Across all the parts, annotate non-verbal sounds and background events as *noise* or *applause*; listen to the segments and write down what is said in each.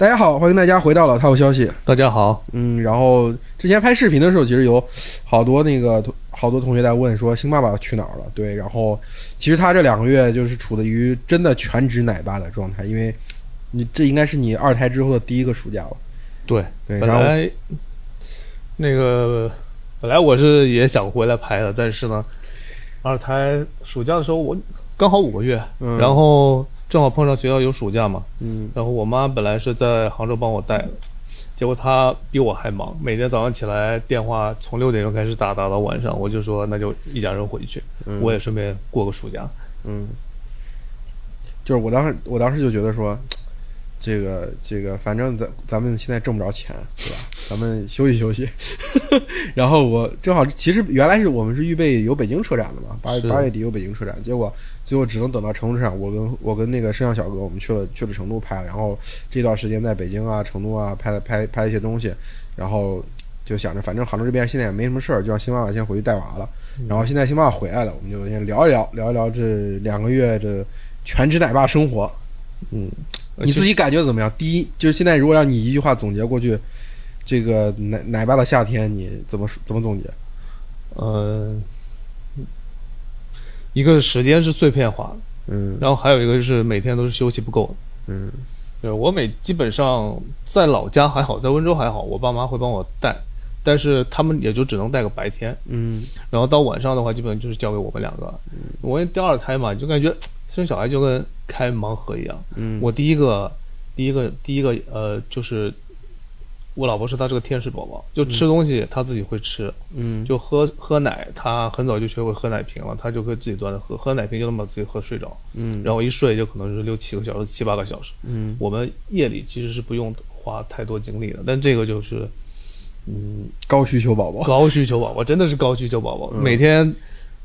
大家好，欢迎大家回到老套消息。大家好，嗯，然后之前拍视频的时候，其实有好多那个好多同学在问说星爸爸去哪儿了？对，然后其实他这两个月就是处于真的全职奶爸的状态，因为你这应该是你二胎之后的第一个暑假了。对对，本来那个本来我是也想回来拍的，但是呢，二胎暑假的时候我刚好五个月，嗯然后正好碰上学校有暑假嘛，嗯然后我妈本来是在杭州帮我带的，结果她比我还忙，每天早上起来电话从六点钟开始打，打到晚上，我就说那就一家人回去，嗯我也顺便过个暑假。嗯，就是我当时我当时就觉得说，*tsk* 这个这个，反正咱咱们现在挣不着钱，对吧？*laughs* 咱们休息休息。*laughs* 然后我正好，其实原来是我们是预备有北京车展的嘛，八月八月底有北京车展，结果最后只能等到成都车展。我跟我跟那个摄像小哥，我们去了去了成都拍，然后这段时间在北京啊、成都啊拍了拍拍一些东西，然后就想着反正杭州这边现在也没什么事儿，就让新爸爸先回去带娃了。然后现在新爸爸回来了，我们就先聊一聊聊一聊这两个月的全职奶爸生活。嗯，你自己感觉怎么样？第一，就是现在如果让你一句话总结过去，这个奶奶爸的夏天，你怎么说怎么总结？呃，一个是时间是碎片化的。嗯然后还有一个就是每天都是休息不够的。嗯对我每基本上在老家还好，在温州还好，我爸妈会帮我带，但是他们也就只能带个白天，嗯然后到晚上的话，基本就是交给我们两个。我因为第二胎嘛，就感觉 *tsk* 生小孩就跟开盲盒一样。嗯，我第一个，第一个，第一个，呃，就是我老婆说她是个天使宝宝，就吃东西她自己会吃，嗯就喝喝奶，她很早就学会喝奶瓶了，她就会自己端着喝，喝奶瓶就能把自己喝睡着。嗯，然后一睡就可能是六七个小时、七八个小时。嗯我们夜里其实是不用花太多精力的，但这个就是，嗯，高需求宝宝。高需求宝宝，真的是高需求宝宝，嗯每天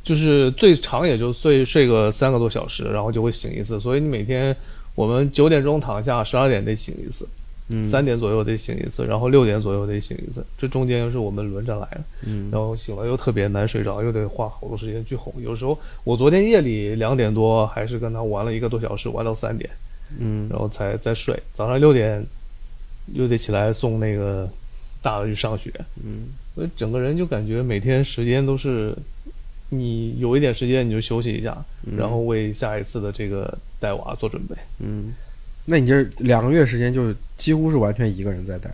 就是最长也就睡睡个三个多小时，然后就会醒一次。所以你每天我们九点钟躺下，十二点得醒一次，嗯三点左右得醒一次，然后六点左右得醒一次，这中间又是我们轮着来的。嗯然后醒了又特别难睡着，又得花好多时间去哄。有时候我昨天夜里两点多还是跟他玩了一个多小时，玩到三点，嗯然后才再睡。早上六点又得起来送那个大的去上学，嗯所以整个人就感觉每天时间都是你有一点时间你就休息一下，嗯然后为下一次的这个带娃做准备。嗯，那你这两个月时间就几乎是完全一个人在带。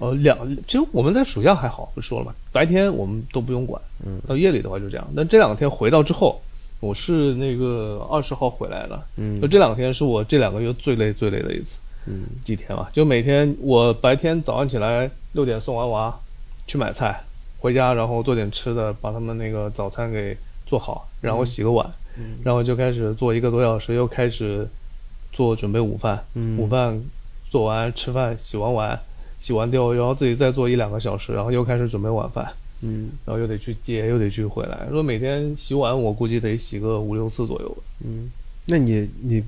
呃，两其实我们在暑假还好，不说了嘛，白天我们都不用管，嗯到夜里的话就这样。但这两天回到之后，我是那个二十号回来了，嗯就这两天是我这两个月最累最累的一次，嗯几天吧，就每天我白天早上起来六点送完娃去买菜，回家然后做点吃的，把他们那个早餐给做好，然后洗个碗，嗯然后就开始做一个多小时，又开始做准备午饭，嗯午饭做完吃饭，洗完碗，洗完掉，然后自己再做一两个小时，然后又开始准备晚饭，嗯然后又得去接，又得去回来。说每天洗碗，我估计得洗个五六次左右吧。嗯，那你你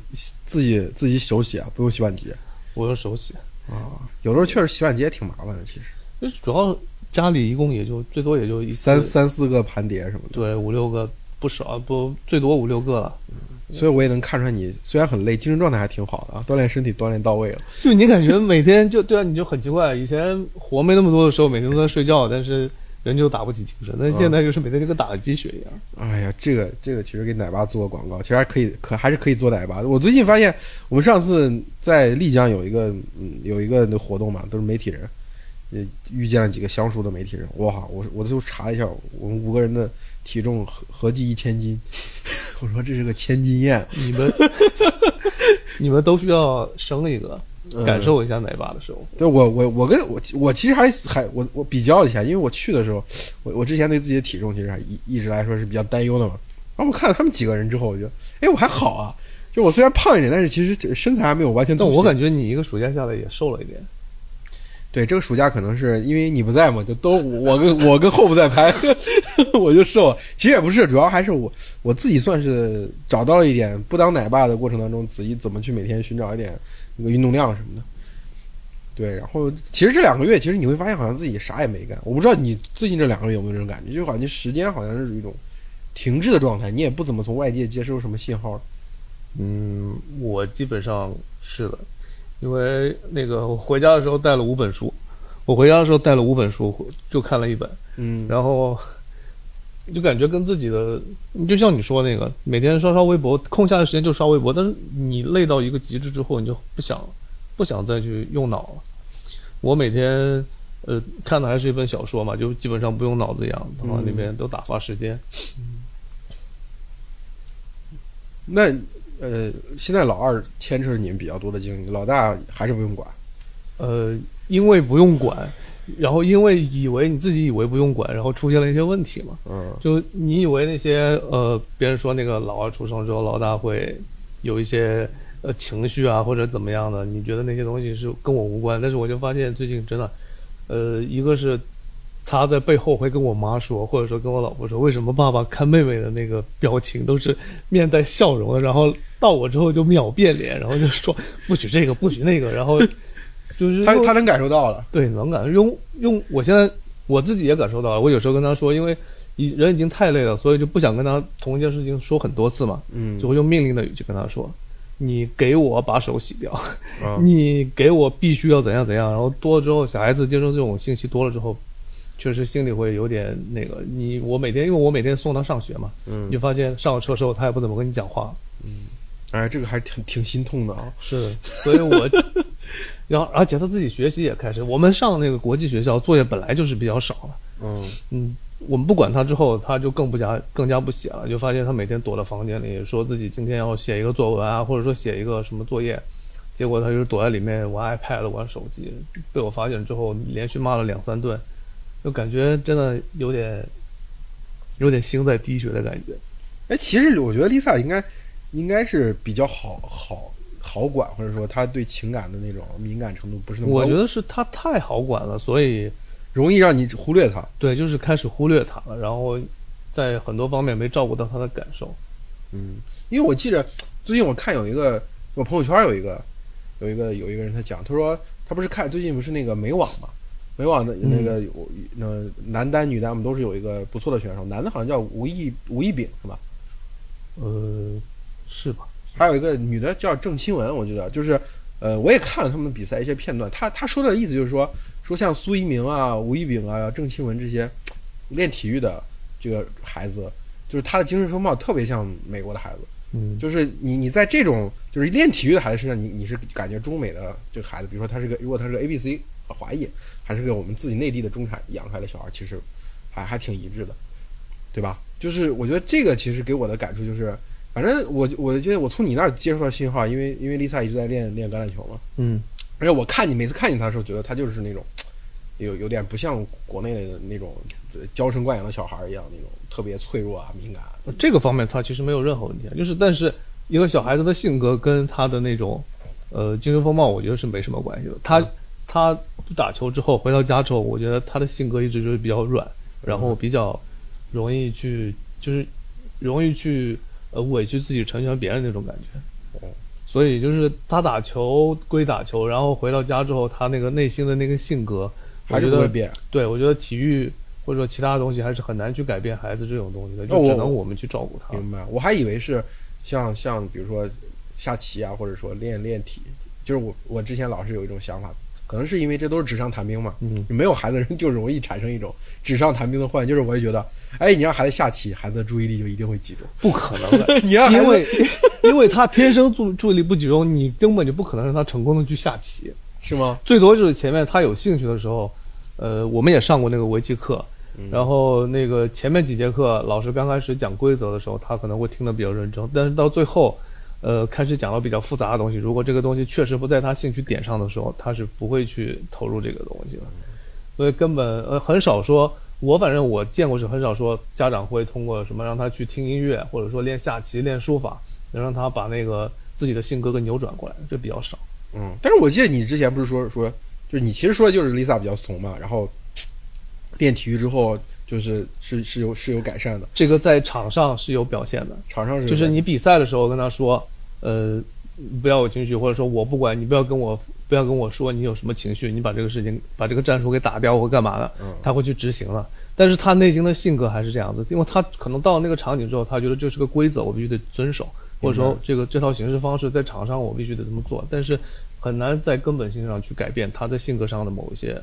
自己自己手洗啊，不用洗碗机我用手洗，啊？有时候确实洗碗机也挺麻烦的，其实就主要家里一共也就最多也就一三三四个盘碟什么的。对五六个不少，不最多五六个了。所以我也能看出来你虽然很累，精神状态还挺好的啊，锻炼身体锻炼到位了。就你感觉每天就对啊，你就很奇怪，以前活没那么多的时候，每天都在睡觉，但是人就打不起精神。但现在就是每天就跟打了鸡血一样。哎呀，这个这个其实给奶爸做个广告，其实还可以，可还是可以做奶爸的。我最近发现，我们上次在丽江有一个嗯有一个那活动嘛，都是媒体人，也遇见了几个相熟的媒体人。哇，我我就查了一下，我们五个人的体重合合计一千斤，*laughs* 我说这是个千斤宴，你们 *laughs* 你们都需要生一个，嗯感受一下奶爸的生活。对我我我跟我我其实还还我我比较了一下，因为我去的时候，我我之前对自己的体重其实还一一直来说是比较担忧的嘛。然后我看了他们几个人之后，我觉得，哎，我还好啊。就我虽然胖一点，但是其实身材还没有完全。但我感觉你一个暑假下来也瘦了一点。对这个暑假可能是因为你不在嘛，就都我跟我跟后不在拍，我就瘦。其实也不是，主要还是我我自己算是找到了一点不当奶爸的过程当中，自己怎么去每天寻找一点那个运动量什么的。对，然后其实这两个月，其实你会发现好像自己啥也没干。我不知道你最近这两个月有没有这种感觉，就感觉时间好像是一种停滞的状态，你也不怎么从外界接收什么信号。嗯，我基本上是的，因为那个我回家的时候带了五本书，我回家的时候带了五本书，就看了一本，嗯，然后就感觉跟自己的，就像你说那个，每天刷刷微博，空下的时间就刷微博，但是你累到一个极致之后，你就不想不想再去用脑了。我每天呃看的还是一本小说嘛，就基本上不用脑子一样，然后那边都打发时间。那呃，现在老二牵扯你们比较多的精力，老大还是不用管。呃，因为不用管，然后因为以为你自己以为不用管，然后出现了一些问题嘛。嗯就你以为那些呃，别人说那个老二出生之后，老大会有一些呃情绪啊或者怎么样的，你觉得那些东西是跟我无关，但是我就发现最近真的，呃，一个是他在背后会跟我妈说，或者说跟我老婆说，为什么爸爸看妹妹的那个表情都是面带笑容的，然后到我之后就秒变脸，然后就说不许这个不许那个，然后 *laughs* 就是他他能感受到了。对，能感受用用，我现在我自己也感受到了。我有时候跟他说，因为已人已经太累了，所以就不想跟他同一件事情说很多次嘛，嗯就会用命令的语气跟他说：“你给我把手洗掉，啊你给我必须要怎样怎样。”然后多了之后，小孩子接受这种信息多了之后，确实心里会有点那个。你我每天因为我每天送他上学嘛，嗯你就发现上了车之后他也不怎么跟你讲话，嗯哎，这个还挺挺心痛的啊。是，所以我，*laughs* 然后而且他自己学习也开始，我们上那个国际学校作业本来就是比较少了，嗯嗯，我们不管他之后，他就更不加更加不写了，就发现他每天躲在房间里，说自己今天要写一个作文啊，或者说写一个什么作业，结果他就是躲在里面玩 iPad 玩手机，被我发现之后，连续骂了两三顿，就感觉真的有点有点心在滴血的感觉。哎，其实我觉得 Lisa 应该应该是比较好好好管，或者说她对情感的那种敏感程度不是那么高，我觉得是她太好管了，所以。容易让你忽略她。对，就是开始忽略她了，然后在很多方面没照顾到她的感受。嗯，因为我记着最近我看有一个我朋友圈有一个有一个有一个人他讲，他说他不是看最近不是那个美网嘛，美网的那个有那、男单女单我们都是有一个不错的选手，男的好像叫吴亦吴亦炳是吧？呃，是吧？还有一个女的叫郑钦文，我觉得就是呃我也看了他们比赛一些片段，他他说的意思就是说说像苏一鸣啊、吴亦炳啊、郑钦文这些练体育的这个孩子，就是他的精神风貌特别像美国的孩子。嗯，就是你你在这种就是练体育的孩子身上，你你是感觉中美的这个孩子，比如说他是个如果他是个 A B C 华裔，还是跟我们自己内地的中产养出来的小孩，其实还还挺一致的，对吧？就是我觉得这个其实给我的感触就是，反正我我觉得我从你那儿接收到信号，因为因为 Lisa 一直在练练橄榄球嘛，嗯，而且我看你每次看见他的时候，觉得他就是那种有有点不像国内的那种呃娇生惯养的小孩一样，那种特别脆弱啊、敏感啊。这个方面他其实没有任何问题，啊，就是但是一个小孩子的性格跟他的那种呃精神风貌，我觉得是没什么关系的。他他不打球之后回到家之后，我觉得他的性格一直就是比较软，然后比较容易去就是容易去呃委屈自己成全别人那种感觉。哦所以就是他打球归打球，然后回到家之后，他那个内心的那个性格，还是我觉得不会变。对，我觉得体育或者说其他的东西还是很难去改变孩子这种东西的，哦就只能我们去照顾他。明白，我还以为是像像比如说下棋啊，或者说练练体，就是我我之前老是有一种想法，可能是因为这都是纸上谈兵嘛，嗯，没有孩子的人就容易产生一种纸上谈兵的幻觉，就是我也觉得，哎，你让孩子下棋，孩子的注意力就一定会集中，不可能的，*laughs* 你让因为因为他天生注注意力不集中，你根本就不可能让他成功的去下棋。是吗？最多就是前面他有兴趣的时候，呃，我们也上过那个围棋课，然后那个前面几节课老师刚开始讲规则的时候，他可能会听得比较认真，但是到最后，呃，开始讲到比较复杂的东西，如果这个东西确实不在他兴趣点上的时候，他是不会去投入这个东西的，所以根本呃很少说。我反正我见过是很少说家长会通过什么让他去听音乐，或者说练下棋、练书法，能让他把那个自己的性格给扭转过来，这比较少。嗯，但是我记得你之前不是说说，就是你其实说的就是 Lisa 比较怂嘛，然后练体育之后就是是是有是有改善的，这个在场上是有表现的，场上是就是你比赛的时候跟他说，呃，不要有情绪，或者说我不管你，不要跟我不要跟我说你有什么情绪，你把这个事情把这个战术给打掉或干嘛的，嗯他会去执行了。但是他内心的性格还是这样子，因为他可能到那个场景之后，他觉得这是个规则，我必须得遵守，或者说这个这套行事方式在场上我必须得这么做。但是很难在根本性上去改变他的性格上的某一些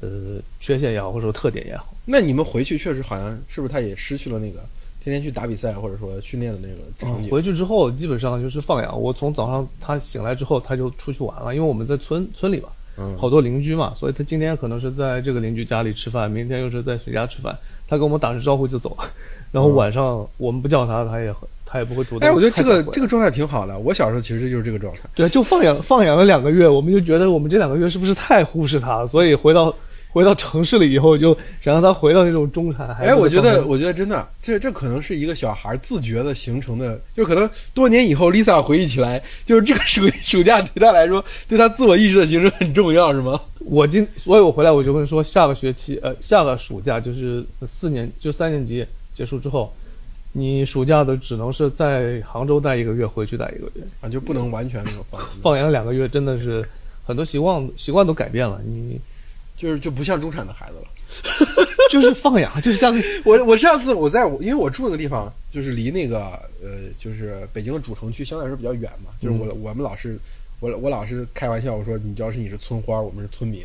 呃缺陷也好，或者说特点也好。那你们回去确实好像是不是他也失去了那个天天去打比赛或者说训练的那个场景？回去之后基本上就是放养。我从早上他醒来之后，他就出去玩了，因为我们在村村里嘛，嗯好多邻居嘛，所以他今天可能是在这个邻居家里吃饭，明天又是在谁家吃饭。他跟我们打声招呼就走了，*laughs* 然后晚上我们不叫他，他也他也不会主动。哎，我觉得这个这个状态挺好的。我小时候其实就是这个状态。对，就放养放养了两个月，我们就觉得我们这两个月是不是太忽视他了？所以回到回到城市里以后，就想让他回到那种中产。哎，我觉得，我觉得真的，这这可能是一个小孩自觉的形成的，就可能多年以后，Lisa 回忆起来，就是这个暑 *laughs* 暑假对他来说，对他自我意识的形成很重要，是吗？我今，所以我回来我就跟说，下个学期，呃，下个暑假就是四年，就三年级结束之后，你暑假的只能是在杭州待一个月，回去待一个月，啊，就不能完全那个放，*laughs* 放养两个月，真的是很多习惯习惯都改变了，你 *laughs* 就是就不像中产的孩子了。*laughs* 就是放养，就是像我我上次我在我因为我住那个地方就是离那个呃就是北京的主城区相对来说比较远嘛，就是我、我们老是我我老是开玩笑我说你要是你是村花，我们是村民，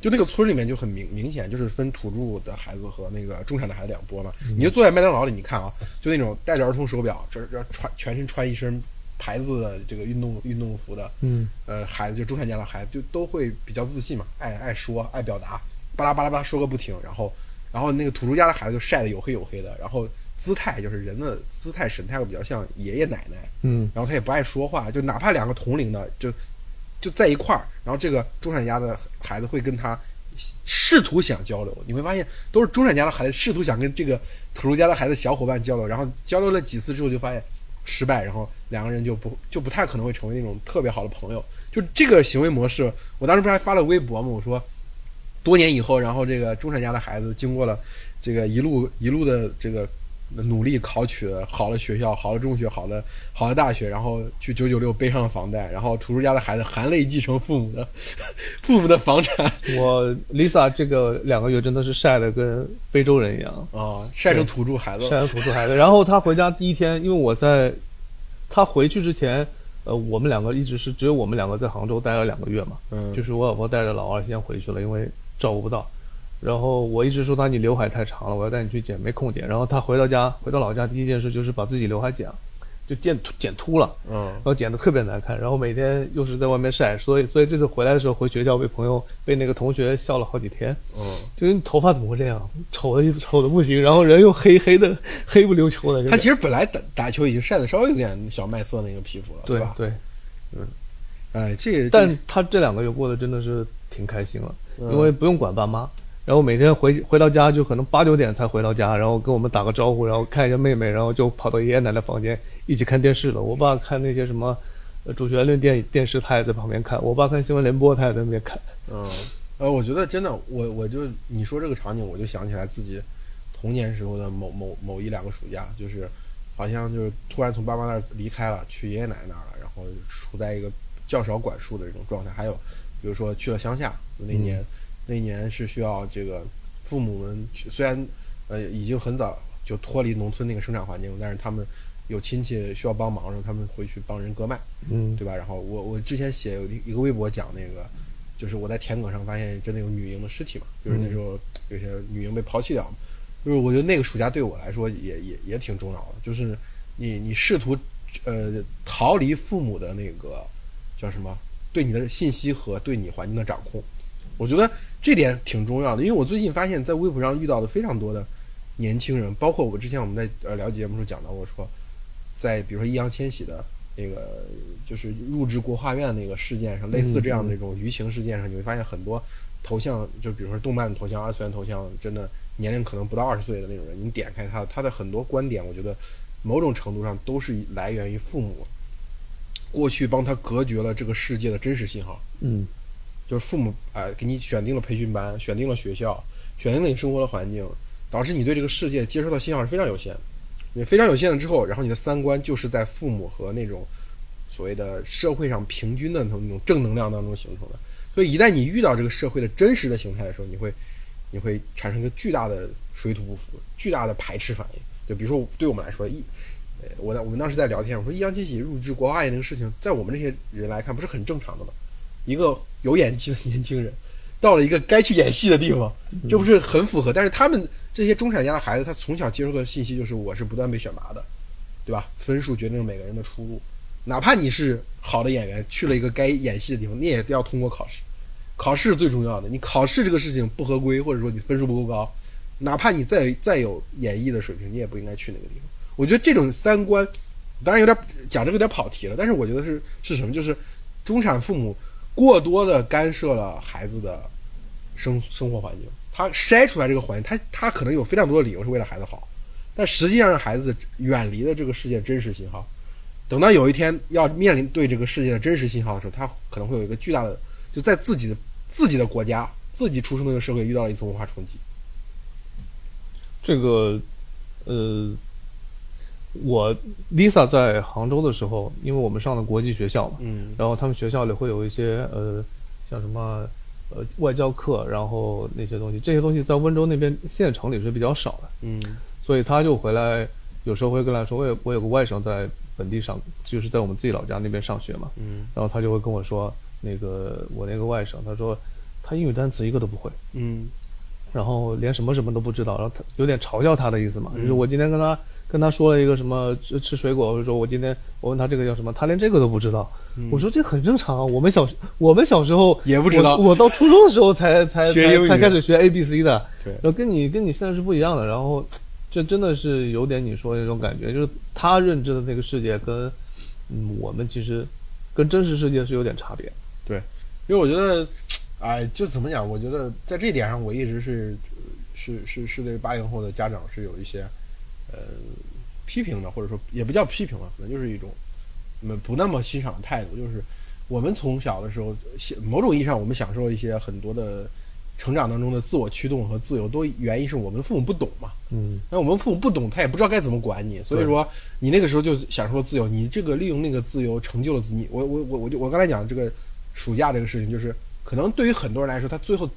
就那个村里面就很明明显就是分土著的孩子和那个中产的孩子两拨嘛。你就坐在麦当劳里，你看啊，就那种戴着儿童手表，这这穿全身穿一身牌子的这个运动运动服的，嗯呃孩子就中产家的孩子就都会比较自信嘛，爱爱说爱表达，巴拉巴拉巴拉说个不停，然后。然后那个土著家的孩子就晒得黝黑黝黑的，然后姿态就是人的姿态神态会比较像爷爷奶奶，嗯然后他也不爱说话，就哪怕两个同龄的就就在一块儿，然后这个中产家的孩子会跟他试图想交流，你会发现都是中产家的孩子试图想跟这个土著家的孩子小伙伴交流，然后交流了几次之后就发现失败，然后两个人就不就不太可能会成为那种特别好的朋友。就这个行为模式，我当时不是还发了微博吗？我说。多年以后，然后这个中产家的孩子经过了这个一路一路的这个努力，考取了好的学校、好的中学、好的好的大学，然后去九九六背上了房贷，然后土著家的孩子含泪继承父母的父母的房产 *laughs* 我 Lisa 这个两个月真的是晒得跟非洲人一样，啊，晒成土著孩子了。晒成土著孩子。然后他回家第一天，因为我在他回去之前，呃，我们两个一直是只有我们两个在杭州待了两个月嘛，嗯，就是我老婆带着老二先回去了，因为照顾不到。然后我一直说他你刘海太长了，我要带你去剪，没空剪。然后他回到家，回到老家第一件事就是把自己刘海剪了，就剪秃剪秃了，嗯然后剪得特别难看。然后每天又是在外面晒，所以所以这次回来的时候回学校被朋友被那个同学笑了好几天，嗯，就是你头发怎么会这样，丑的丑的不行，然后人又黑黑的黑不溜秋的。他其实本来打打球已经晒得稍微有点小麦色那个皮肤了，吧？对嗯，哎，这个但他这两个月过得真的是挺开心了，嗯因为不用管爸妈，然后每天回回到家就可能八九点才回到家，然后跟我们打个招呼，然后看一下妹妹，然后就跑到爷爷奶奶房间一起看电视了。我爸看那些什么。呃主旋律电电视，他也在旁边看；我爸看新闻联播，他也在那边看。嗯，呃，我觉得真的，我我就你说这个场景，我就想起来自己童年时候的某某某一两个暑假，就是好像就是突然从爸妈那儿离开了，去爷爷奶奶那儿了，然后处在一个较少管束的这种状态。还有比如说去了乡下，那年、那年是需要这个父母们去，虽然呃已经很早就脱离农村那个生产环境，但是他们有亲戚需要帮忙的时候，他们回去帮人割麦。嗯，对吧？然后我我之前写有一一个微博讲那个，就是我在田埂上发现真的有女婴的尸体嘛，就是那时候有些女婴被抛弃掉嘛，就是我觉得那个暑假对我来说也也也挺重要的，就是你你试图呃逃离父母的那个叫什么对你的信息和对你环境的掌控，我觉得这点挺重要的，因为我最近发现，在微博上遇到的非常多的年轻人，包括我之前我们在呃聊节目时候讲到过说，在比如说易烊千玺的。那个就是入职国画院那个事件上，类似这样的这种舆情事件上，你会发现很多头像，就比如说动漫头像、二次元头像，真的年龄可能不到二十岁的那种人，你点开他，他的很多观点，我觉得某种程度上都是来源于父母过去帮他隔绝了这个世界的真实信号。嗯，就是父母啊、给你选定了培训班，选定了学校，选定了你生活的环境，导致你对这个世界接收到信号是非常有限的。你非常有限了之后，然后你的三观就是在父母和那种所谓的社会上平均的那种那种正能量当中形成的。所以一旦你遇到这个社会的真实的形态的时候，你会你会产生一个巨大的水土不服、巨大的排斥反应。就比如说对我们来说，一我在我们当时在聊天，我说易烊千玺入职国画院这个事情，在我们这些人来看不是很正常的吗？一个有演技的年轻人，到了一个该去演戏的地方，这不是很符合？但是他们这些中产家的孩子，他从小接受的信息就是我是不断被选拔的，对吧？分数决定了每个人的出路，哪怕你是好的演员，去了一个该演戏的地方，你也要通过考试。考试是最重要的，你考试这个事情不合规，或者说你分数不够高，哪怕你再再有演绎的水平，你也不应该去那个地方。我觉得这种三观，当然有点讲这个有点跑题了，但是我觉得是是什么？就是中产父母过多的干涉了孩子的生生活环境，他筛出来这个环境，他他可能有非常多的理由是为了孩子好，但实际上让孩子远离了这个世界真实信号。等到有一天要面临对这个世界的真实信号的时候，他可能会有一个巨大的就在自己的。自己的国家，自己出生的那个社会遇到了一次文化冲击。这个，呃，我 Lisa 在杭州的时候，因为我们上的国际学校嘛，嗯，然后他们学校里会有一些呃，像什么呃外教课，然后那些东西，这些东西在温州那边县城里是比较少的，嗯，所以他就回来，有时候会跟他说，我有我有个外甥在本地上，就是在我们自己老家那边上学嘛，嗯，然后他就会跟我说。那个我那个外甥，他说他英语单词一个都不会，嗯，然后连什么什么都不知道，然后他有点嘲笑他的意思嘛，就是我今天跟他跟他说了一个什么吃水果，或者说我今天我问他这个叫什么，他连这个都不知道。我说这很正常啊，我们小我们小时候也不知道，我到初中的时候才 *laughs* 才才才开始学 A B C 的，对，然后跟你跟你现在是不一样的，然后这真的是有点你说的那种感觉，就是他认知的那个世界跟嗯我们其实跟真实世界是有点差别。对，因为我觉得，哎，就怎么讲？我觉得在这点上，我一直是是是是对八零后的家长是有一些呃批评的，或者说也不叫批评了，可能就是一种那不那么欣赏的态度。就是我们从小的时候，某种意义上，我们享受一些很多的成长当中的自我驱动和自由，都原因是我们父母不懂嘛。嗯，那我们父母不懂，他也不知道该怎么管你，所以说你那个时候就享受了自由，你这个利用那个自由成就了自己。我我我我就我刚才讲这个。暑假这个事情，就是可能对于很多人来说，他最后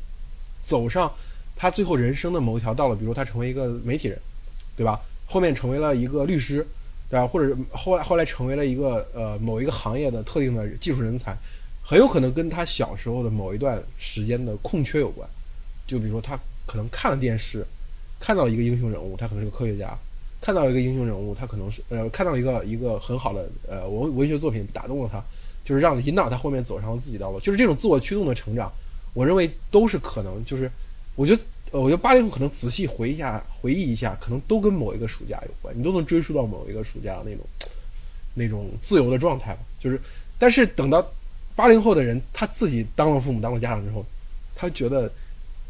走上他最后人生的某一条道路，比如他成为一个媒体人，对吧？后面成为了一个律师，对吧？或者后来后来成为了一个呃某一个行业的特定的技术人才，很有可能跟他小时候的某一段时间的空缺有关。就比如说他可能看了电视，看到了一个英雄人物，他可能是个科学家；看到一个英雄人物，他可能是呃看到一个一个很好的呃文文学作品打动了他。就是让引导他后面走上了自己道路，就是这种自我驱动的成长，我认为都是可能。就是我觉得，呃我觉得八零后可能仔细回忆一下，回忆一下，可能都跟某一个暑假有关，你都能追溯到某一个暑假那种那种自由的状态吧。就是，但是等到八零后的人他自己当了父母、当了家长之后，他觉得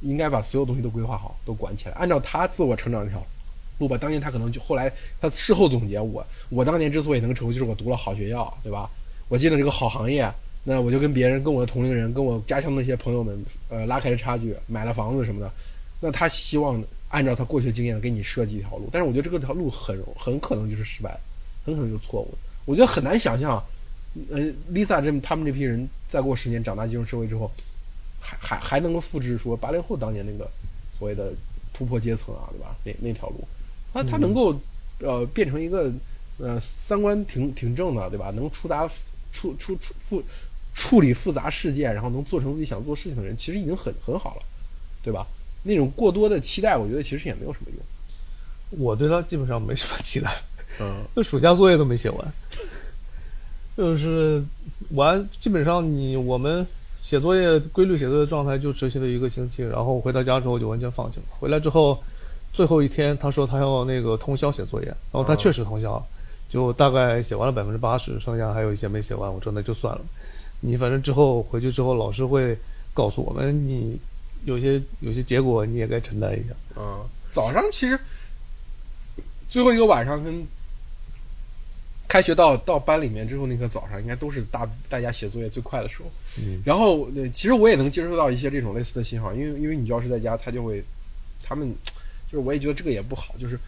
应该把所有东西都规划好、都管起来，按照他自我成长这条路吧。当年他可能就后来他事后总结，我我当年之所以能成功，就是我读了好学校，对吧？我进了这个好行业，那我就跟别人、跟我的同龄人、跟我家乡那些朋友们，呃，拉开了差距，买了房子什么的。那他希望按照他过去的经验给你设计一条路，但是我觉得这个条路很很可能就是失败，很可能就是错误。我觉得很难想象，呃，Lisa 这他们这批人再过十年长大进入社会之后，还还还能够复制说八零后当年那个所谓的突破阶层啊，对吧？那那条路，那他能够呃变成一个呃三观挺挺正的，对吧？能出达。处处处复处理复杂事件，然后能做成自己想做事情的人，其实已经很很好了，对吧？那种过多的期待，我觉得其实也没有什么用。我对他基本上没什么期待，嗯，*laughs* 就暑假作业都没写完，就是完，基本上你我们写作业规律写作业状态就持续了一个星期，然后回到家之后就完全放弃了。回来之后，最后一天他说他要那个通宵写作业，然后他确实通宵。就大概写完了百分之八十，剩下还有一些没写完。我说那就算了，你反正之后回去之后，老师会告诉我们，你有些有些结果你也该承担一下。嗯，早上其实最后一个晚上跟开学到到班里面之后那个早上，应该都是大大家写作业最快的时候。嗯，然后其实我也能接收到一些这种类似的信号，因为因为你要是在家，他就会他们就是我也觉得这个也不好，就是。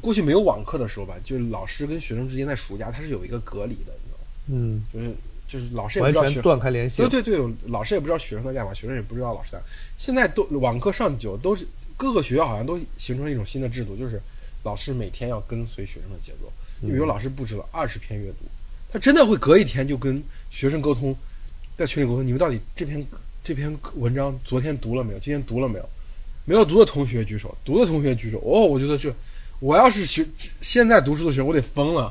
过去没有网课的时候吧，就是老师跟学生之间在暑假他是有一个隔离的，你知道吗？嗯，就是就是老师也不知道完全断开联系。对对对，老师也不知道学生在干嘛，学生也不知道老师在。现在都网课上久，都是各个学校好像都形成了一种新的制度，就是老师每天要跟随学生的节奏。你比如老师布置了二十篇阅读，他真的会隔一天就跟学生沟通，在群里沟通，你们到底这篇这篇文章昨天读了没有？今天读了没有？没有读的同学举手，读的同学举手。哦，我觉得这，我要是学现在读书的学生，我得疯了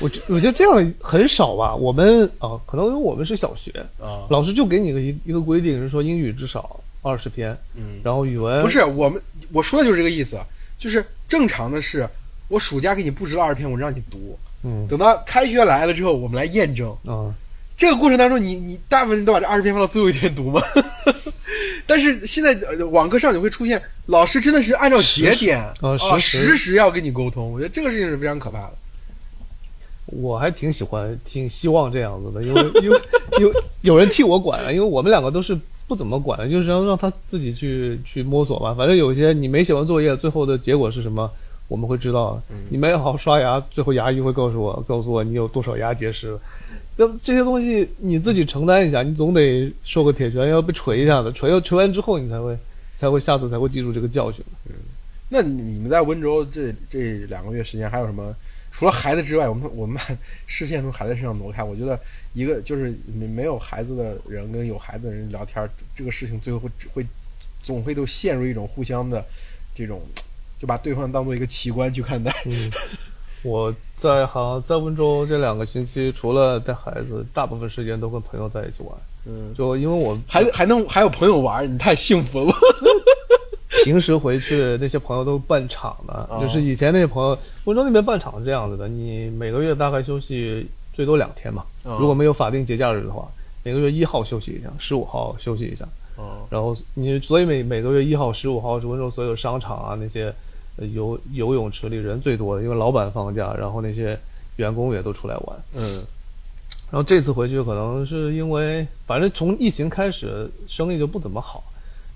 我觉我觉得这样很少吧。我们啊，可能因为我们是小学，啊！老师就给你个一一个规定，是说英语至少二十篇，嗯，然后语文不是我们我说的就是这个意思，就是正常的是，我暑假给你布置了二十篇文让你读，嗯等到开学来了之后，我们来验证。啊，这个过程当中，你你大部分人都把这二十篇放到最后一天读吗？*laughs* 但是现在呃网课上你会出现，老师真的是按照节点啊实时实时要跟你沟通，我觉得这个事情是非常可怕的。我还挺喜欢、挺希望这样子的，因为 *laughs* 因为有有人替我管了，因为我们两个都是不怎么管的，就是让让他自己去去摸索吧。反正有一些你没写完作业，最后的结果是什么，我们会知道。你没好好刷牙，最后牙医会告诉我，告诉我你有多少牙结石。*laughs* 那这些东西你自己承担一下，你总得受个铁拳，要被锤一下子，锤要锤完之后，你才会才会下次才会记住这个教训。嗯那你们在温州这这两个月时间还有什么？除了孩子之外，我们我们把 *laughs* 视线从孩子身上挪开。我觉得一个就是没没有孩子的人跟有孩子的人聊天，这个事情最后会会总会都陷入一种互相的这种，就把对方当做一个奇观去看待。嗯，*laughs* 我在好像在温州这两个星期，除了带孩子，大部分时间都跟朋友在一起玩。嗯，就因为我还还能还有朋友玩，你太幸福了。*laughs* 平时回去那些朋友都办厂的，哦。就是以前那些朋友，温州那边办厂是这样子的，你每个月大概休息最多两天嘛，哦。如果没有法定节假日的话，每个月一号休息一下，十五号休息一下，哦，然后你所以每每个月一号、十五号是温州所有商场啊那些呃游游泳池里人最多的，因为老板放假，然后那些员工也都出来玩。嗯。然后这次回去可能是因为，反正从疫情开始生意就不怎么好，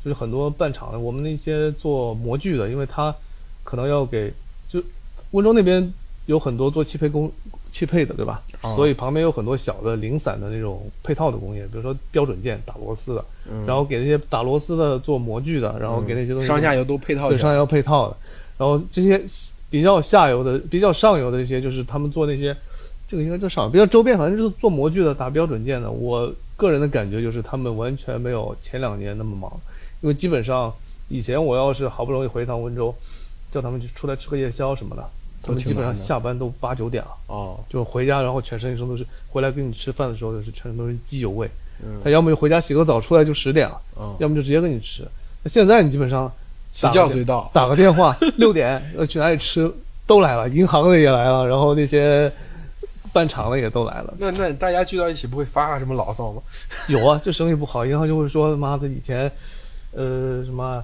就是很多办厂的，我们那些做模具的，因为他可能要给，就温州那边有很多做汽配工汽配的，对吧？哦。所以旁边有很多小的零散的那种配套的工业，比如说标准件打螺丝的，嗯，然后给那些打螺丝的做模具的，然后给那些东西上下游都配套的对上游配套的，然后这些比较下游的、比较上游的一些，就是他们做那些，这个应该叫上游，比较周边，反正就是做模具的、打标准件的。我个人的感觉就是他们完全没有前两年那么忙，因为基本上以前我要是好不容易回一趟温州，叫他们去出来吃个夜宵什么的，他们基本上下班都八九点了，哦，就回家，然后全身一身都是，回来跟你吃饭的时候就是全身都是机油味。嗯他要么就回家洗个澡出来就十点了，嗯，要么就直接跟你吃。那现在你基本上随叫随到。打个电话，六点要去哪里吃都来了，银行的也来了，然后那些办厂的也都来了。那那大家聚到一起不会发什么牢骚吗？有啊，就生意不好，银行就会说妈的以前，呃什么，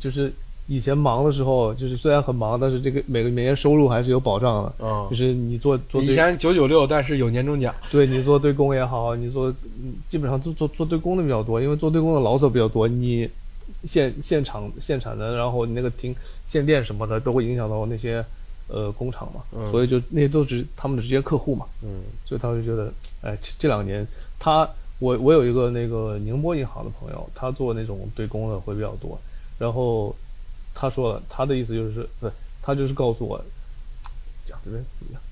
就是以前忙的时候，就是虽然很忙，但是这个每个每年收入还是有保障的。嗯就，是你做做对，以前九九六，但是有年终奖。对你做对公也好，你做嗯基本上做做做对公的比较多，因为做对公的牢骚比较多，你现现场现产的，然后你那个停限电什么的，都会影响到那些呃工厂嘛，嗯所以就那些都是他们的直接客户嘛，嗯所以他就觉得，哎，这这两年他我我有一个那个宁波银行的朋友，他做那种对公的会比较多，然后他说了，他的意思就是，不他就是告诉我，讲这边怎么样？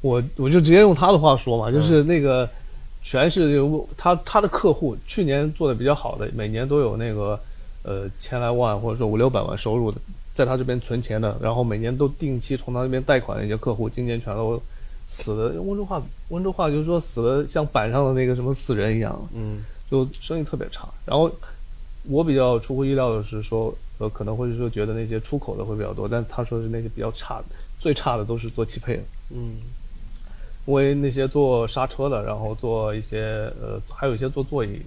我我就直接用他的话说嘛，就是那个全是有他他的客户去年做的比较好的，每年都有那个呃千来万或者说五六百万收入的，在他这边存钱的，然后每年都定期从他那边贷款的一些客户，今年全都死的。温州话温州话就是说死的像板上的那个什么死人一样，嗯就生意特别差。然后我比较出乎意料的是说，呃，可能会是说觉得那些出口的会比较多，但他说是那些比较差的，最差的都是做汽配的。嗯因为那些做刹车的，然后做一些呃，还有一些做座椅、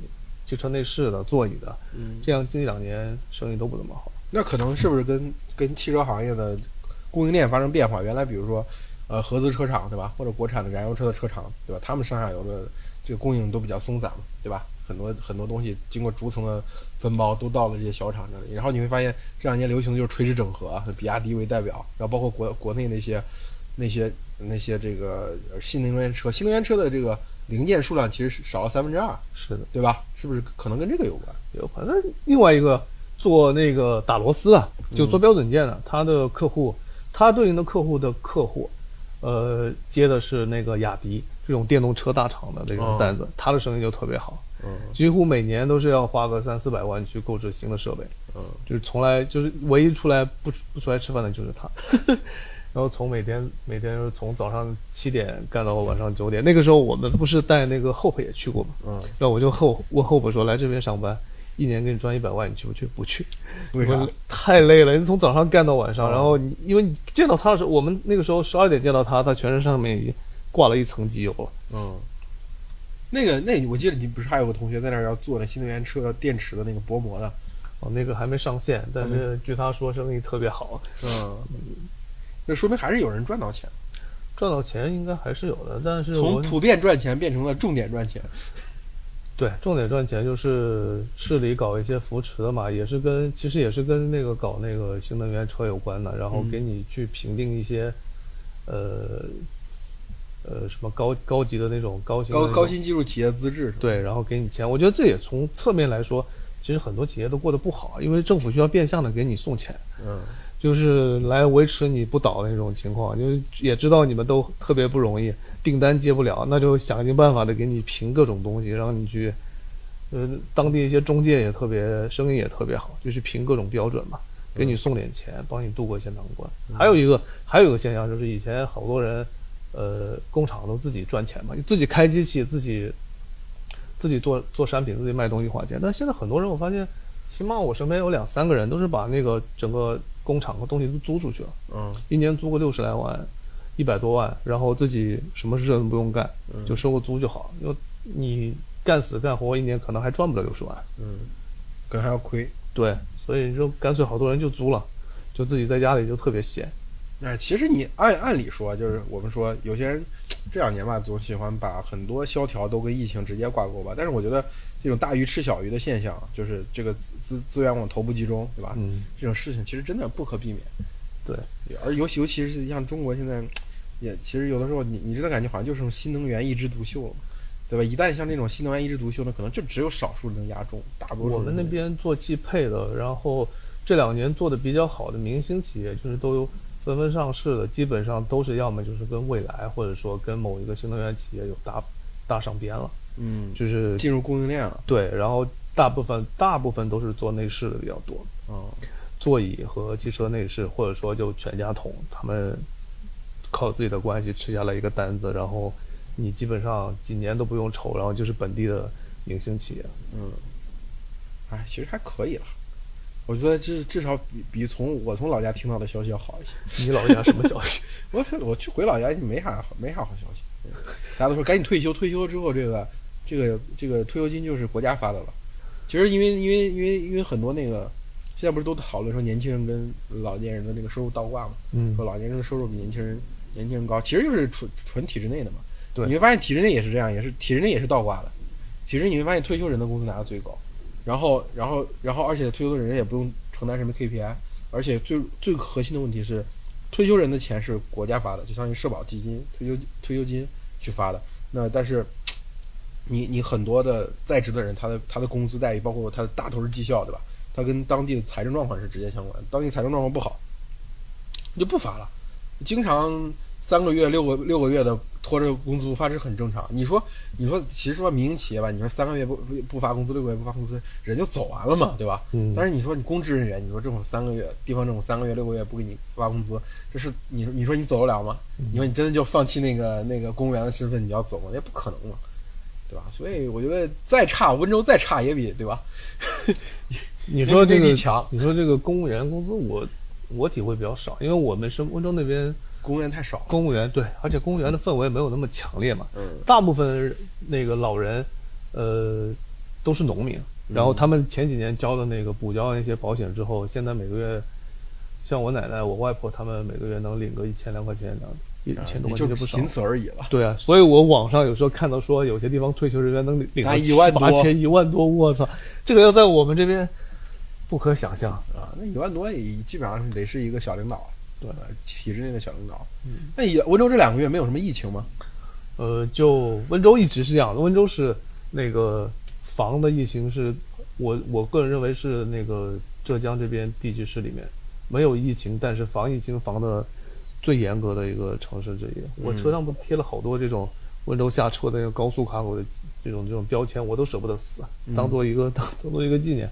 汽车内饰的座椅的，嗯，这样近两年生意都不怎么好。那可能是不是跟跟汽车行业的供应链发生变化？原来比如说，呃，合资车厂对吧，或者国产的燃油车的车厂对吧，他们上下游的这个供应都比较松散嘛，对吧？很多很多东西经过逐层的分包，都到了这些小厂这里。然后你会发现这两年流行的就是垂直整合啊，比亚迪为代表，然后包括国国内那些那些那些这个呃新能源车，新能源车的这个零件数量其实是少了三分之二，是的，对吧？是不是可能跟这个有关？有反正另外一个做那个打螺丝啊，就做标准件的，他的客户，他对应的客户的客户，呃，接的是那个雅迪，这种电动车大厂的这种哦单子，他的生意就特别好，嗯几乎每年都是要花个三四百万去购置新的设备，嗯就是从来就是唯一出来不不出来吃饭的就是他，*laughs* 然后从每天每天就是从早上七点干到晚上九点，那个时候我们不是带那个 Hope 也去过嘛，嗯，然后我就后问 Hope 说来这边上班，一年给你赚一百万，你去不去？不去，*laughs* 为啥我？太累了，你从早上干到晚上，哦然后你因为你见到他的时候，我们那个时候十二点见到他，他全身上面已经挂了一层机油了。嗯，那个那我记得你不是还有个同学在那儿要做那新能源车电池的那个薄膜的？哦，那个还没上线，但是据他说生意特别好，嗯，那说明还是有人赚到钱，赚到钱应该还是有的。但是从普遍赚钱变成了重点赚钱。对重点赚钱就是市里搞一些扶持的嘛，也是跟其实也是跟那个搞那个新能源车有关的，然后嗯给你去评定一些，呃。呃，什么高高级的那种高新高高新技术企业资质？对，然后给你钱。我觉得这也从侧面来说，其实很多企业都过得不好，因为政府需要变相的给你送钱，嗯就是来维持你不倒的那种情况。就是也知道你们都特别不容易，订单接不了，那就想尽办法的给你评各种东西，让你去，呃，当地一些中介也特别生意也特别好，就是评各种标准嘛，给你送点钱，帮你度过一些难关。还有一个还有一个现象就是以前好多人。呃，工厂都自己赚钱嘛，自己开机器，自己自己做做产品，自己卖东西花钱。但现在很多人，我发现，起码我身边有两三个人都是把那个整个工厂和东西都租出去了，嗯一年租个六十来万，一百多万，然后自己什么事都不用干，嗯就收个租就好。因为你干死干活，一年可能还赚不了六十万。嗯，可能还要亏。对，所以就干脆好多人就租了，就自己在家里就特别闲。哎，其实你按按理说，就是我们说有些人 *tsk* 这两年吧，总喜欢把很多萧条都跟疫情直接挂钩吧。但是我觉得这种大鱼吃小鱼的现象，就是这个资资资源往头部集中，对吧？嗯，这种事情其实真的不可避免。对，而尤其尤其是像中国现在，也其实有的时候你你真的感觉好像就是新能源一枝独秀了，对吧？一旦像这种新能源一枝独秀呢，可能就只有少数能压中，大多数我们那边做汽配的，然后这两年做的比较好的明星企业，就是都有纷纷上市的，基本上都是要么就是跟未来，或者说跟某一个新能源企业有搭搭上边了，嗯就是进入供应链了。对，然后大部分大部分都是做内饰的比较多，哦，座椅和汽车内饰，或者说就全家桶，他们靠自己的关系吃下来一个单子，然后你基本上几年都不用愁，然后就是本地的明星企业。嗯，哎，其实还可以了。我觉得至至少比比从我从老家听到的消息要好一些。你老家什么消息？*laughs* 我我去回老家没啥好没啥好消息，大家都说赶紧退休，退休之后这个这个这个退休金就是国家发的了。其实因为因为因为因为很多那个现在不是都讨论说年轻人跟老年人的那个收入倒挂嘛，嗯说老年人的收入比年轻人年轻人高，其实就是纯纯体制内的嘛。对你会发现体制内也是这样，也是体制内也是倒挂的。其实你会发现退休人的工资拿的最高，然后然后然后而且退休的人也不用承担什么 KPI，而且最最核心的问题是，退休人的钱是国家发的，就相当于社保基金、退休退休金去发的。那但是你你很多的在职的人，他的他的工资待遇，包括他的大头是绩效，对吧？他跟当地的财政状况是直接相关的。当地财政状况不好，你就不发了，经常三个月、六个六个月的拖着工资不发，这是很正常。你说你说，其实说民营企业吧，你说三个月不不不发工资，六个月不发工资，人就走完了嘛，对吧？嗯但是你说你公职人员，你说政府三个月，地方政府三个月、六个月不给你发工资，这是你说你说你走得了吗？你说你真的就放弃那个那个公务员的身份，你要走吗？那不可能嘛，对吧？所以我觉得再差，温州再差也比对吧？*laughs* 你说这个强你说这个公务员工资我，我体会比较少，因为我们是温州那边公务员太少。公务员对，而且公务员的氛围没有那么强烈嘛。嗯大部分那个老人，呃，都是农民，嗯然后他们前几年交的那个补交那些保险之后，现在每个月，像我奶奶、我外婆他们每个月能领个一千来块钱这样的，一千多块钱就不少仅。此而已了。对啊，所以我网上有时候看到说有些地方退休人员能领一万多八千、一万多，我操，这个要在我们这边不可想象。啊，那一万多也基本上得是一个小领导，对吧？体制内的小领导。嗯那也温州这两个月没有什么疫情吗？呃，就温州一直是这样的，温州是那个防的疫情是，我我个人认为是那个浙江这边地级市里面没有疫情，但是防疫情防的最严格的一个城市之一。我车上不贴了好多这种温州下车的那个高速卡口的这种这种标签，我都舍不得撕，当做一个当 *laughs* 当做一个纪念。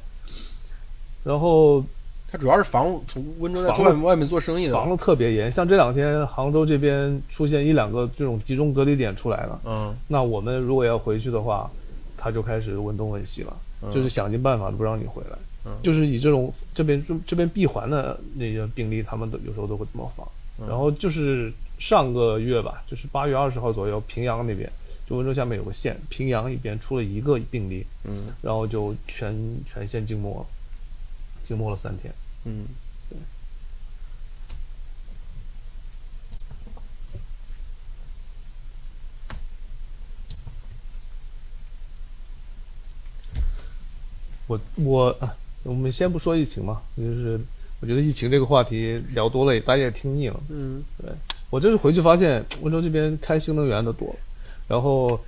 然后它主要是防从温州在防外外面做生意的，防的特别严，像这两天杭州这边出现一两个这种集中隔离点出来了，嗯。那我们如果要回去的话，他就开始问东问西了，嗯。就是想尽办法不让你回来，嗯。就是以这种这边这边闭环的那些病例，他们都有时候都会这么防。嗯。然后就是上个月吧，就是八月二十号左右，平阳那边就温州下面有个县，平阳一边出了一个病例，嗯。然后就全全县静默了，静默了三天。嗯，我我啊，我们先不说疫情嘛，就是我觉得疫情这个话题聊多了，大家也听腻了。嗯对我就是回去发现温州这边开新能源的多，然后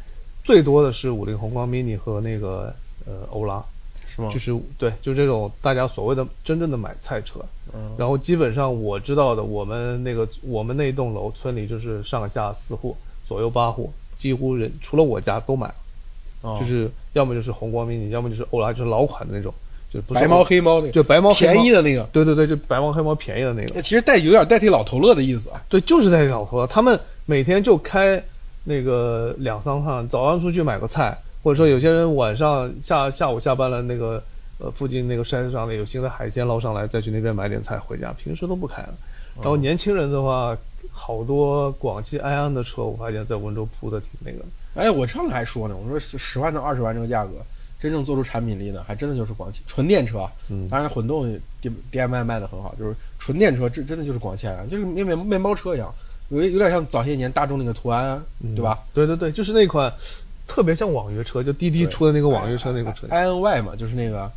最多的是五菱宏光 mini 和那个呃欧拉，是吗？就是对，就是这种大家所谓的真正的买菜车。嗯然后基本上我知道的，我们那个我们那栋楼村里就是上下四户，左右八户，几乎人除了我家都买了，哦就是要么就是宏光 mini，要么就是欧拉，就是老款的那种，白猫黑猫那个就白猫便宜的那个，对对对，就白猫黑猫便宜的那个。那其实代有点代替老头乐的意思啊。对，就是代替老头乐，他们每天就开那个两三趟，早上出去买个菜，或者说有些人晚上下下午下班了，那个呃附近那个山上的有新的海鲜捞上来，再去那边买点菜回家，平时都不开了。然后年轻人的话，好多广汽埃安的车，我发现在温州铺的挺那个。哎，我上次还说呢，我说十十万到二十万这个价格，真正做出产品力的，还真的就是广汽纯电车啊。嗯当然混动 D D M I 卖的很好，就是纯电车，这真的就是广汽埃安，就是面面面包车一样，有有点像早些年大众那个途安，对吧？对对对，就是那款特别像网约车，就滴滴出的那个网约车那个车。i N Y 嘛，就是那个，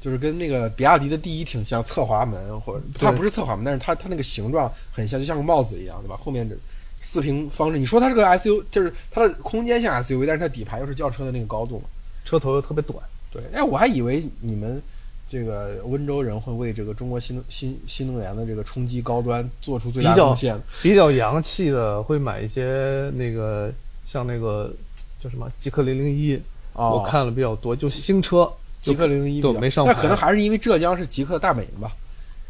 就是跟那个比亚迪的第一挺像，侧滑门或者它不是侧滑门，但是它它那个形状很像，就像个帽子一样，对吧？后面这四平方正，你说它是个 S U，就是它的空间像 S U V，但是它底盘又是轿车的那个高度嘛。车头又特别短。对，哎，我还以为你们这个温州人会为这个中国新新新能源的这个冲击高端做出最大贡献。比较洋气的会买一些那个像那个叫什么极氪零零一，哦我看了比较多，就新车。极氪零零一对没上牌那可能还是因为浙江是极氪的大美吧。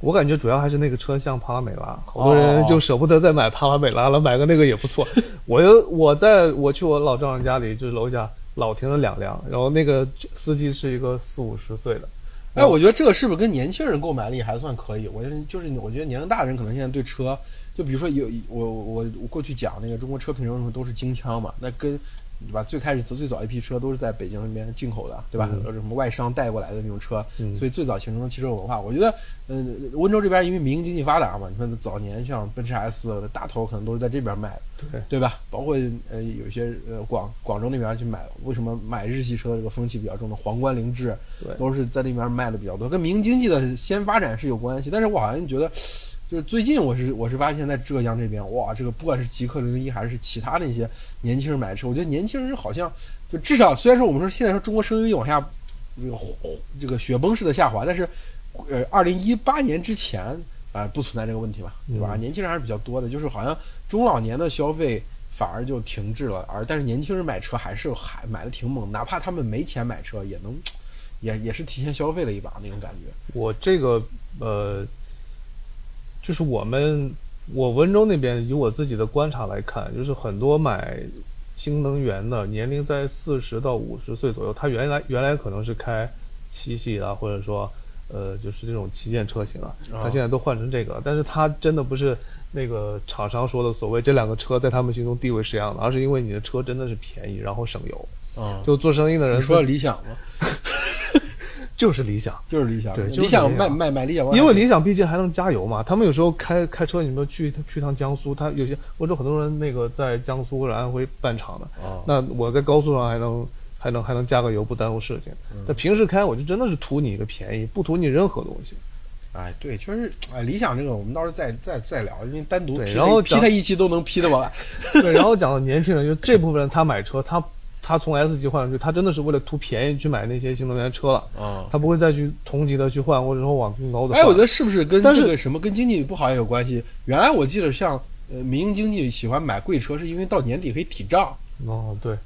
我感觉主要还是那个车像帕拉梅拉，好多人就舍不得再买帕拉梅拉了，买个那个也不错。我又我在我去我老丈人家里，就是楼下老停了两辆，然后那个司机是一个四五十岁的，哎，我觉得这个是不是跟年轻人购买力还算可以？我觉得就是我觉得年龄大的人可能现在对车，就比如说有我我我过去讲那个中国车评人的时候都是京腔嘛，那跟对吧？最开始最早一批车都是在北京那边进口的，对吧？嗯有什么外商带过来的那种车，嗯所以最早形成了汽车文化。我觉得，嗯、温州这边因为民营经济发达嘛，你看早年像奔驰 S 的大头可能都是在这边卖的，对对吧？包括呃有些呃广广州那边去买，为什么买日系车这个风气比较重的皇冠凌志，对都是在那边卖的比较多，跟民营经济的先发展是有关系。但是我好像觉得，就是最近我是我是发现，在浙江这边，哇，这个不管是极氪零零一还是其他的一些年轻人买车，我觉得年轻人好像就至少虽然说我们说现在说中国生育率往下这个这个雪崩式的下滑，但是呃，二零一八年之前啊、不存在这个问题吧，对吧？嗯年轻人还是比较多的，就是好像中老年的消费。反而就停滞了，而但是年轻人买车还是还买的挺猛，哪怕他们没钱买车，也能也也是提前消费了一把那种感觉。我这个呃，就是我们我温州那边以我自己的观察来看，就是很多买新能源的年龄在四十到五十岁左右，他原来原来可能是开七系啊，或者说呃就是这种旗舰车型啊，哦他现在都换成这个了，但是他真的不是。那个厂商说的所谓这两个车在他们心中地位是一样的，而是因为你的车真的是便宜，然后省油。嗯，就做生意的人你说理想吗？就是理想，就是理想，对就是理想理想卖卖卖理想，因为理想毕竟还能加油嘛。他们有时候开开车，你们去去趟江苏，他有些温州很多人那个在江苏或者安徽办厂的，哦那我在高速上还能还能还能加个油，不耽误事情。嗯但平时开我就真的是图你一个便宜，不图你任何东西。哎，对，确实，哎，理想这个我们到时候再再再聊，因为单独对批批然后批他一期都能批得完。对，然后讲到年轻人，就这部分人他买车，他他从 S 级换上去，他真的是为了图便宜去买那些新能源车了，嗯，他不会再去同级的去换，或者说往更高的换。哎，我觉得是不是跟这个什么跟经济不好也有关系？原来我记得像呃民营经济喜欢买贵车，是因为到年底可以抵账，哦，对，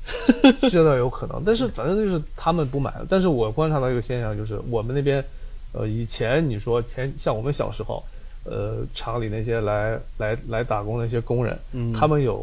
这倒有可能，但是反正就是他们不买了。但是我观察到一个现象，就是我们那边，呃，以前你说前像我们小时候，呃，厂里那些来来来打工的那些工人，嗯他们有，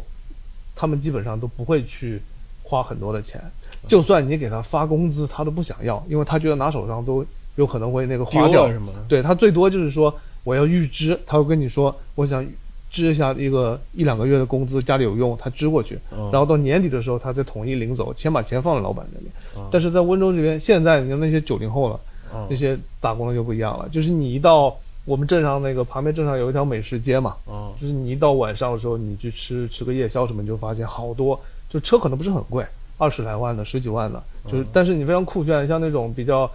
他们基本上都不会去花很多的钱，就算你给他发工资，他都不想要，因为他觉得拿手上都有可能会那个花掉。丢了，是吗？对他最多就是说我要预支，他会跟你说我想支一下一个一两个月的工资，家里有用，他支过去，嗯。然后到年底的时候他再统一领走，先把钱放在老板那边。嗯。但是在温州这边，现在你看那些九零后了，嗯。那些打工的就不一样了，就是你一到我们镇上那个旁边镇上有一条美食街嘛，嗯。就是你一到晚上的时候，你去吃吃个夜宵什么，你就发现好多，就车可能不是很贵，二十来万的、十几万的，就是、但是你非常酷炫，像那种比较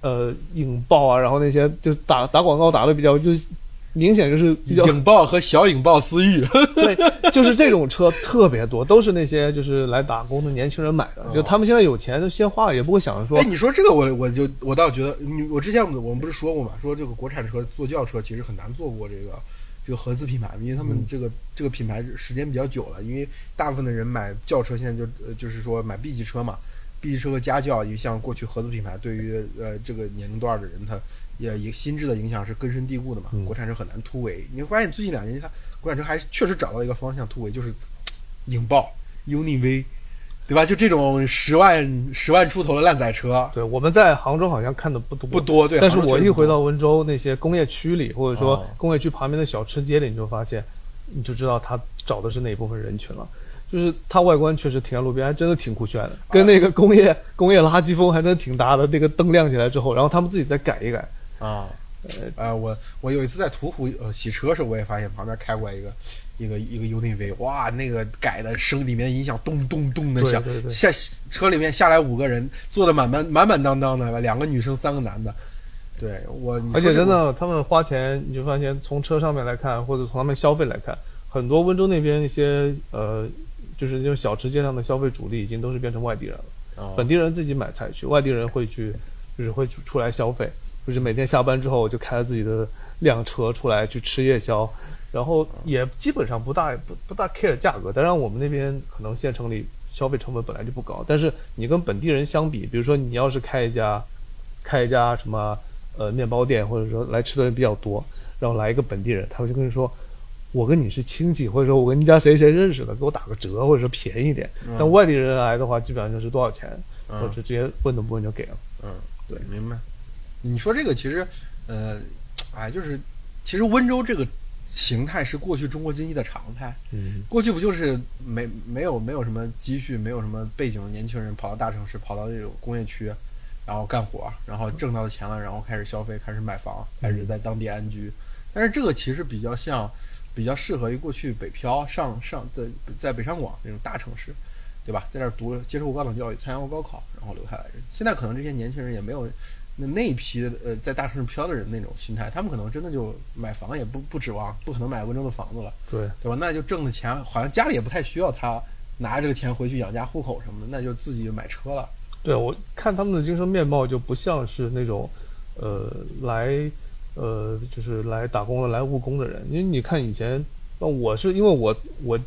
呃引爆啊，然后那些就打打广告打的比较就明显就是比较引爆和小引爆思域，*laughs* 对，就是这种车特别多，都是那些就是来打工的年轻人买的，就他们现在有钱就先花了，也不会想着说哎，你说这个我我就我倒觉得，你我之前我们不是说过嘛，说这个国产车做轿车其实很难做过这个这个合资品牌，因为他们这个、这个品牌时间比较久了，因为大部分的人买轿车现在就呃就是说买 B 级车嘛，B 级车和家轿，因为像过去合资品牌对于呃这个年龄段的人，他也一心智的影响是根深蒂固的嘛，嗯国产车很难突围。你会发现最近两年它国产车还确实找到了一个方向突围，就是 *tsk* 引爆 UNI V。对吧？就这种十万十万出头的烂仔车，对，我们在杭州好像看的不多不多，对。但是我一回到温州那些工业区里，或者说哦工业区旁边的小吃街里，你就发现，你就知道他找的是哪一部分人群了。就是它外观确实停在路边，还真的挺酷炫的，跟那个工业工业垃圾风还真的挺搭的。那个灯亮起来之后，然后他们自己再改一改，啊，呃，我我有一次在途虎呃洗车的时候，我也发现旁边开过来一个一个一个 UNI-V，哇，那个改的声里面音响咚咚咚的响，对对对下车里面下来五个人，坐的满满满满当当的，两个女生，三个男的。对我，而且真的，他们花钱，你就发现从车上面来看，或者从他们消费来看，很多温州那边一些呃，就是那种小吃街上的消费主力，已经都是变成外地人了。啊本地人自己买菜去，外地人会去，就是会出出来消费，就是每天下班之后就开着自己的辆车出来去吃夜宵，然后也基本上不大不不大 care 价格。当然我们那边可能县城里消费成本本来就不高，但是你跟本地人相比，比如说你要是开一家开一家什么呃面包店，或者说来吃的人比较多，然后来一个本地人，他们就跟你说。我跟你是亲戚，或者说我跟你家谁谁认识的，给我打个折，或者说便宜点。嗯但外地人来的话，基本上就是多少钱，嗯或者直接问都不问就给了。嗯，对明白。你说这个其实，呃，哎，就是其实温州这个形态是过去中国经济的常态。嗯，过去不就是没没有没有什么积蓄，没有什么背景的年轻人跑到大城市，跑到这种工业区，然后干活，然后挣到了钱了，然后开始消费，开始买房，开始在当地安居。但是这个其实比较像，比较适合于过去北漂上上的在北上广那种大城市，对吧？在这儿读接受过高等教育，参加过高考，然后留下来人。现在可能这些年轻人也没有那那一批呃在大城市漂的人那种心态，他们可能真的就买房也不不指望，不可能买温州的房子了。对，对吧？那就挣的钱，好像家里也不太需要他拿这个钱回去养家糊口什么的，那就自己买车了。对我看他们的精神面貌就不像是那种，呃，来，呃，就是来打工的、来务工的人。因为你看以前，那我是因为我我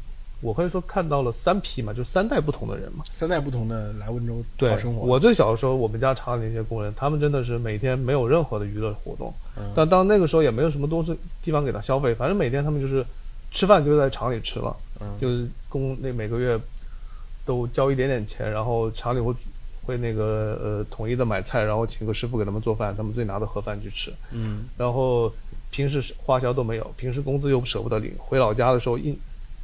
我可以说看到了三批嘛，就三代不同的人嘛。三代不同的来温州对讨生活，我最小的时候，我们家厂里那些工人，他们真的是每天没有任何的娱乐活动，嗯但当那个时候也没有什么东西地方给他消费，反正每天他们就是吃饭就在厂里吃了。嗯就是工那每个月都交一点点钱，然后厂里会会那个呃统一的买菜，然后请个师傅给他们做饭，他们自己拿着盒饭去吃。嗯然后平时花销都没有，平时工资又舍不得领，回老家的时候一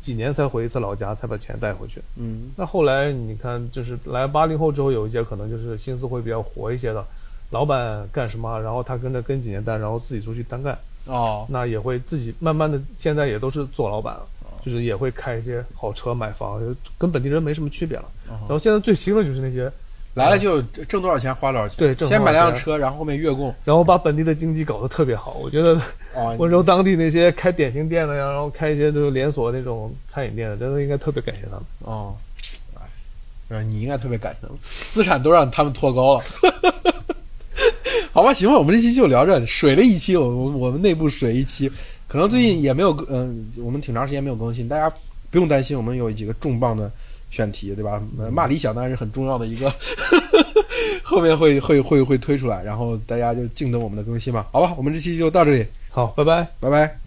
几年才回一次老家，才把钱带回去。嗯那后来你看，就是来八零后之后，有一些可能就是心思会比较活一些的，老板干什么，然后他跟着跟几年单，然后自己出去单干。哦那也会自己慢慢的，现在也都是做老板了，就是也会开一些好车买房，就跟本地人没什么区别了。然后现在最新的就是那些，来了就挣多少钱花多少钱，对挣多少先买辆钱车，然后后面月供。然后把本地的经济搞得特别好。我觉得哦，温州当地那些开点心店的呀，然后开一些就是连锁那种餐饮店的，真的应该特别感谢他们。哦，你应该特别感谢他们，资产都让他们托高了。*laughs* 好吧，行吧，我们这期就聊这，水了一期，我我我们内部水一期，可能最近也没有，嗯、我们挺长时间没有更新，大家不用担心，我们有几个重磅的选题，对吧？呃骂理想当然是很重要的一个，*laughs* 后面会会会会推出来，然后大家就静等我们的更新吧。好吧，我们这期就到这里，好，拜拜。拜拜。